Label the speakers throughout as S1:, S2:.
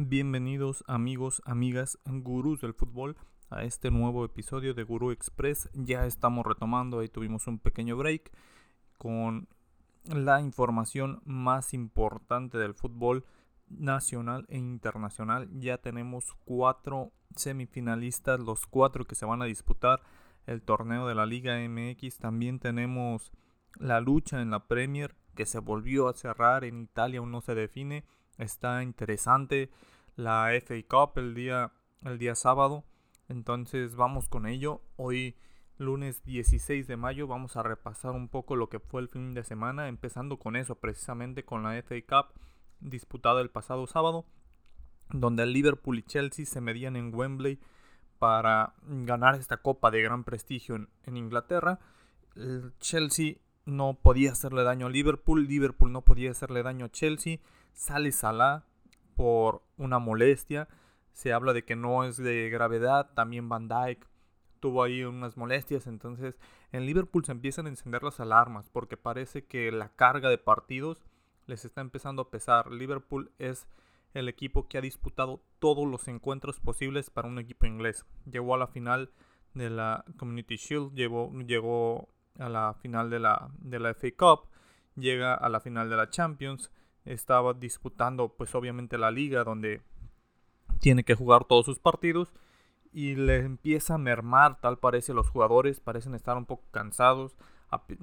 S1: Bienvenidos amigos, amigas, gurús del fútbol a este nuevo episodio de Gurú Express. Ya estamos retomando, ahí tuvimos un pequeño break con la información más importante del fútbol nacional e internacional. Ya tenemos cuatro semifinalistas, los cuatro que se van a disputar el torneo de la Liga MX. También tenemos la lucha en la Premier que se volvió a cerrar en Italia, aún no se define. Está interesante la FA Cup el día, el día sábado. Entonces vamos con ello. Hoy lunes 16 de mayo vamos a repasar un poco lo que fue el fin de semana, empezando con eso, precisamente con la FA Cup disputada el pasado sábado, donde el Liverpool y Chelsea se medían en Wembley para ganar esta copa de gran prestigio en, Inglaterra. El Chelsea no podía hacerle daño a Liverpool, Liverpool no podía hacerle daño a Chelsea, sale Salah por una molestia, se habla de que no es de gravedad, también Van Dyke tuvo ahí unas molestias, entonces en Liverpool se empiezan a encender las alarmas porque parece que la carga de partidos les está empezando a pesar. Liverpool es el equipo que ha disputado todos los encuentros posibles para un equipo inglés. Llegó a la final de la Community Shield, llegó, llegó a la final de la, de la FA Cup, llega a la final de la Champions, estaba disputando pues obviamente la liga donde tiene que jugar todos sus partidos y le empieza a mermar tal parece los jugadores, parecen estar un poco cansados,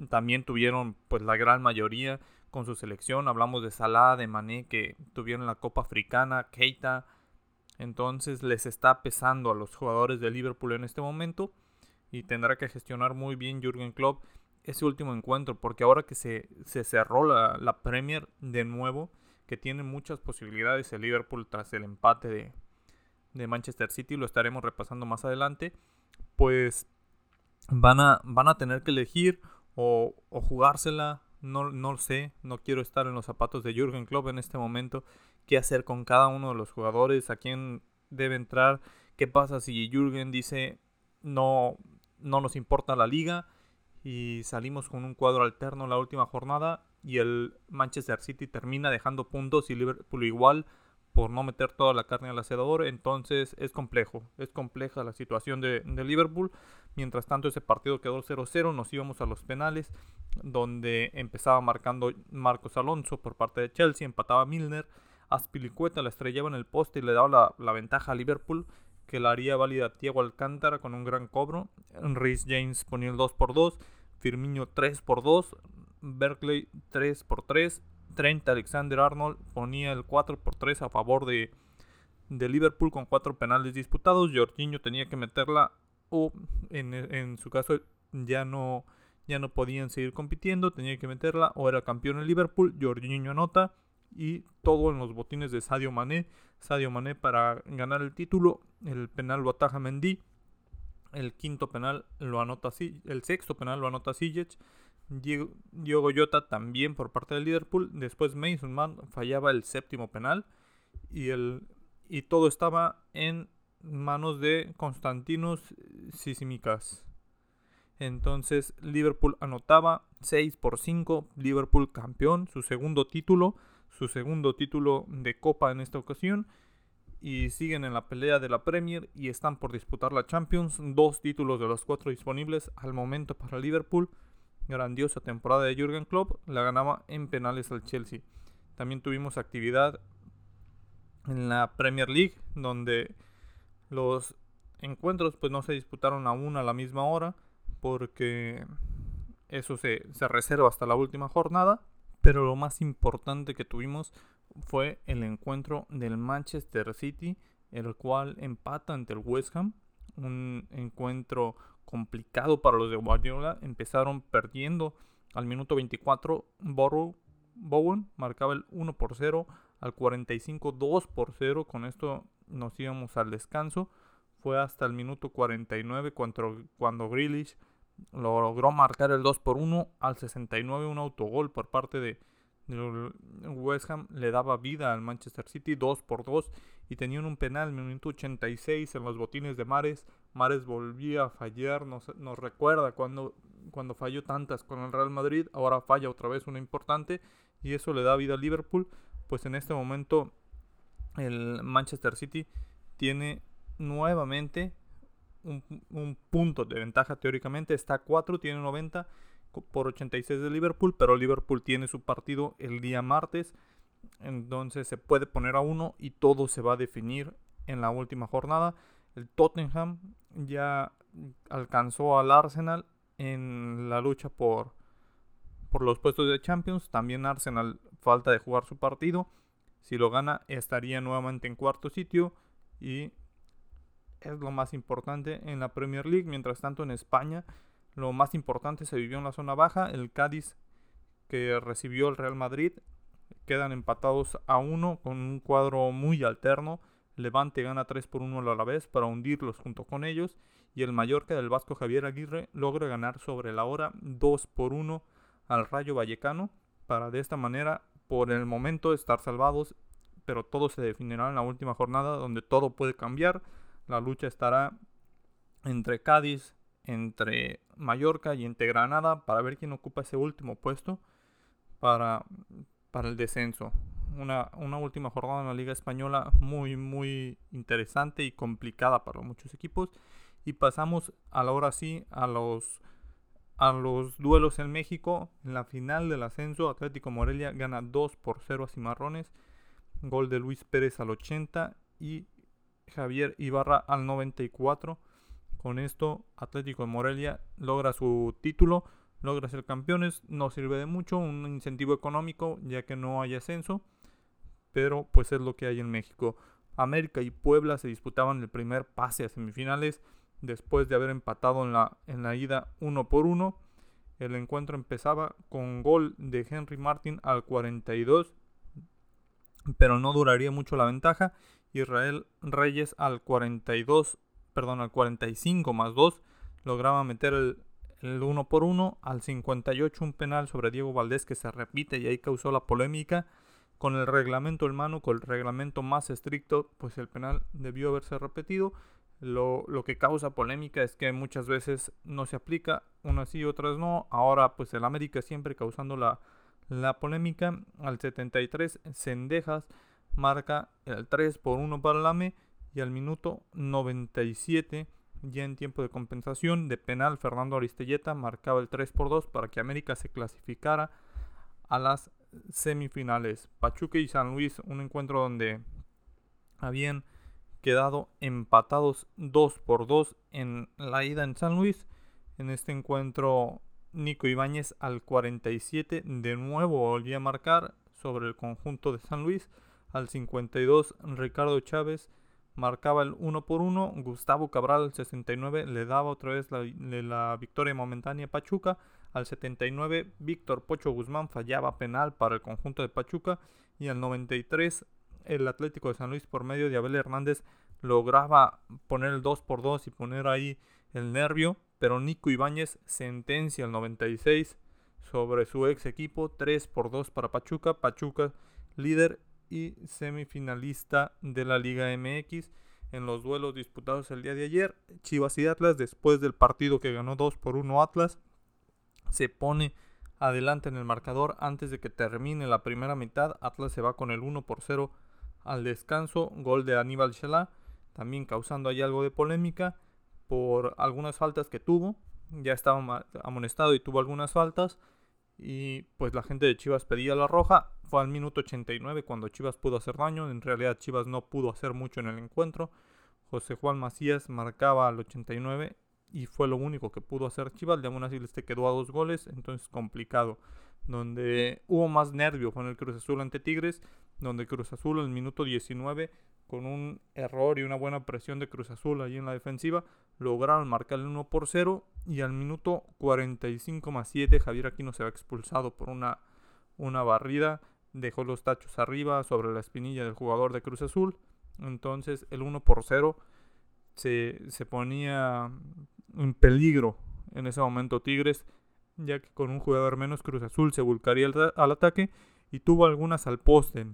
S1: también tuvieron pues la gran mayoría con su selección. Hablamos de Salah, de Mané que tuvieron la Copa Africana, Keita. Entonces les está pesando a los jugadores de Liverpool en este momento y tendrá que gestionar muy bien Jürgen Klopp ese último encuentro porque ahora que se, cerró la, la, Premier de nuevo, que tiene muchas posibilidades el Liverpool tras el empate de, de Manchester City, lo estaremos repasando más adelante, pues van a, van a tener que elegir o, o jugársela no, no sé, no quiero estar en los zapatos de Jürgen Klopp en este momento. ¿Qué hacer con cada uno de los jugadores? ¿A quién debe entrar? ¿Qué pasa si Jürgen dice no, no nos importa la liga y salimos con un cuadro alterno la última jornada y el Manchester City termina dejando puntos y Liverpool igual por no meter toda la carne al asador. Entonces es complejo, es compleja la situación de, de Liverpool. Mientras tanto ese partido quedó 0-0, nos íbamos a los penales donde empezaba marcando Marcos Alonso por parte de Chelsea, empataba Milner, Aspilicueta la estrellaba en el poste y le daba la, ventaja a Liverpool, que la haría válida Thiago Alcántara con un gran cobro. Rhys James ponía el 2 por 2, Firmino 3 por 2, Berkeley 3 por 3, Trent Alexander Arnold ponía el 4 por 3 a favor de, de Liverpool con 4 penales disputados. Jorginho tenía que meterla o en, en su caso ya no ya no podían seguir compitiendo, tenía que meterla, o era campeón en Liverpool, Jorginho anota, y todo en los botines de Sadio Mané, Sadio Mané para ganar el título, el penal lo ataja Mendy, el quinto penal lo anota el sexto penal lo anota Sijic, Diogo Jota también por parte del Liverpool, después Mason Mount fallaba el séptimo penal y el y todo estaba en manos de Constantinos Sisimikas. Entonces Liverpool anotaba 6 por 5, Liverpool campeón, su segundo título, su segundo título de copa en esta ocasión. Y siguen en la pelea de la Premier y están por disputar la Champions. Dos títulos de los cuatro disponibles al momento para Liverpool. Grandiosa temporada de Jürgen Klopp, la ganaba en penales al Chelsea. También tuvimos actividad en la Premier League, donde los encuentros pues no se disputaron aún a la misma hora porque eso se, reserva hasta la última jornada. Pero lo más importante que tuvimos fue el encuentro del Manchester City, el cual empata ante el West Ham. Un encuentro complicado para los de Guardiola. Empezaron perdiendo al minuto 24. Borough, Bowen marcaba el 1 por 0. Al 45, 2 por 0. Con esto nos íbamos al descanso. Fue hasta el minuto 49 cuando, cuando Grealish logró marcar el 2 por 1 al 69 un autogol por parte de, West Ham le daba vida al Manchester City 2 por 2 y tenían un penal minuto 86 en los botines de Mares Mares volvía a fallar nos, nos recuerda cuando, cuando falló tantas con el Real Madrid ahora falla otra vez una importante y eso le da vida a Liverpool pues en este momento el Manchester City tiene nuevamente un, punto de ventaja teóricamente. Está a 4, tiene 90 por 86 de Liverpool, pero Liverpool tiene su partido el día martes. Entonces se puede poner a 1 y todo se va a definir en la última jornada. El Tottenham ya alcanzó al Arsenal en la lucha por, por los puestos de Champions. También Arsenal falta de jugar su partido. Si lo gana estaría nuevamente en cuarto sitio y es lo más importante en la Premier League. Mientras tanto en España lo más importante se vivió en la zona baja. El Cádiz que recibió el Real Madrid quedan empatados a uno con un cuadro muy alterno. Levante gana 3 por 1 a la vez para hundirlos junto con ellos. Y el Mallorca del Vasco Javier Aguirre logra ganar sobre la hora 2 por 1 al Rayo Vallecano para de esta manera por el momento estar salvados. Pero todo se definirá en la última jornada donde todo puede cambiar. La lucha estará entre Cádiz, entre Mallorca y entre Granada para ver quién ocupa ese último puesto para, para el descenso. Una, una, última jornada en la Liga Española muy, muy interesante y complicada para muchos equipos. Y pasamos ahora sí a los, a los duelos en México. En la final del ascenso, Atlético Morelia gana 2 por 0 a Cimarrones. Gol de Luis Pérez al 80 y Javier Ibarra al 94. Con esto, Atlético de Morelia logra su título, logra ser campeones. No sirve de mucho, un incentivo económico, ya que no hay ascenso. Pero pues es lo que hay en México. América y Puebla se disputaban el primer pase a semifinales después de haber empatado en la, en la ida uno por uno. El encuentro empezaba con gol de Henry Martin al 42, pero no duraría mucho la ventaja Israel Reyes al 42, perdón, al 45 más 2 lograba meter el, 1 por 1 al 58 un penal sobre Diego Valdés que se repite y ahí causó la polémica con el reglamento hermano, con el reglamento más estricto, pues el penal debió haberse repetido. Lo, lo, que causa polémica es que muchas veces no se aplica, unas sí, otras no. Ahora, pues el América siempre causando la, la polémica. Al 73, Cendejas marca el 3 por 1 para el AME y al minuto 97 ya en tiempo de compensación de penal Fernando Aristelleta marcaba el 3 por 2 para que América se clasificara a las semifinales. Pachuca y San Luis, un encuentro donde habían quedado empatados 2 por 2 en la ida en San Luis. En este encuentro Nico Ibáñez al 47 de nuevo volvía a marcar sobre el conjunto de San Luis al 52, Ricardo Chávez marcaba el 1 por 1. Gustavo Cabral al 69 le daba otra vez la, victoria momentánea a Pachuca. Al 79, Víctor Pocho Guzmán fallaba penal para el conjunto de Pachuca. Y al 93, el Atlético de San Luis por medio de Abel Hernández lograba poner el 2 por 2 y poner ahí el nervio. Pero Nico Ibáñez sentencia al 96 sobre su ex equipo 3 por 2 para Pachuca. Pachuca líder y semifinalista de la Liga MX en los duelos disputados el día de ayer. Chivas y Atlas, después del partido que ganó 2 por 1 Atlas, se pone adelante en el marcador antes de que termine la primera mitad. Atlas se va con el 1 por 0 al descanso. Gol de Aníbal Shalá, también causando ahí algo de polémica por algunas faltas que tuvo. Ya estaba amonestado y tuvo algunas faltas. Y pues la gente de Chivas pedía la roja. Fue al minuto 89 cuando Chivas pudo hacer daño. En realidad Chivas no pudo hacer mucho en el encuentro. José Juan Macías marcaba al 89 y fue lo único que pudo hacer Chivas. De así les quedó a dos goles, entonces complicado. Donde hubo más nervio fue en el Cruz Azul ante Tigres, donde Cruz Azul al minuto 19 con un error y una buena presión de Cruz Azul allí en la defensiva, lograron marcar el 1 por 0 y al minuto 45 más 7 Javier Aquino se va expulsado por una, una barrida, dejó los tachos arriba sobre la espinilla del jugador de Cruz Azul, entonces el 1 por 0 se, se ponía en peligro en ese momento Tigres, ya que con un jugador menos Cruz Azul se volcaría al ataque y tuvo algunas al poste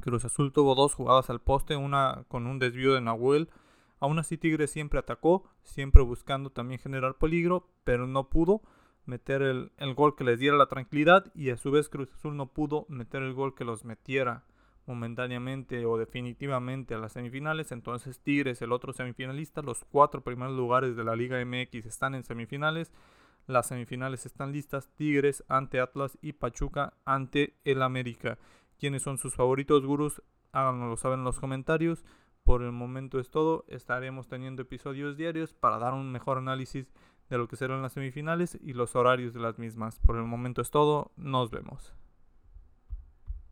S1: Cruz Azul tuvo dos jugadas al poste, una con un desvío de Nahuel. Aún así Tigres siempre atacó, siempre buscando también generar peligro, pero no pudo meter el, gol que les diera la tranquilidad y a su vez Cruz Azul no pudo meter el gol que los metiera momentáneamente o definitivamente a las semifinales. Entonces Tigres, el otro semifinalista, los cuatro primeros lugares de la Liga MX están en semifinales. Las semifinales están listas. Tigres ante Atlas y Pachuca ante el América. ¿Quiénes son sus favoritos, gurús? Háganoslo saber en los comentarios. Por el momento es todo. Estaremos teniendo episodios diarios para dar un mejor análisis de lo que serán las semifinales y los horarios de las mismas. Por el momento es todo. Nos vemos.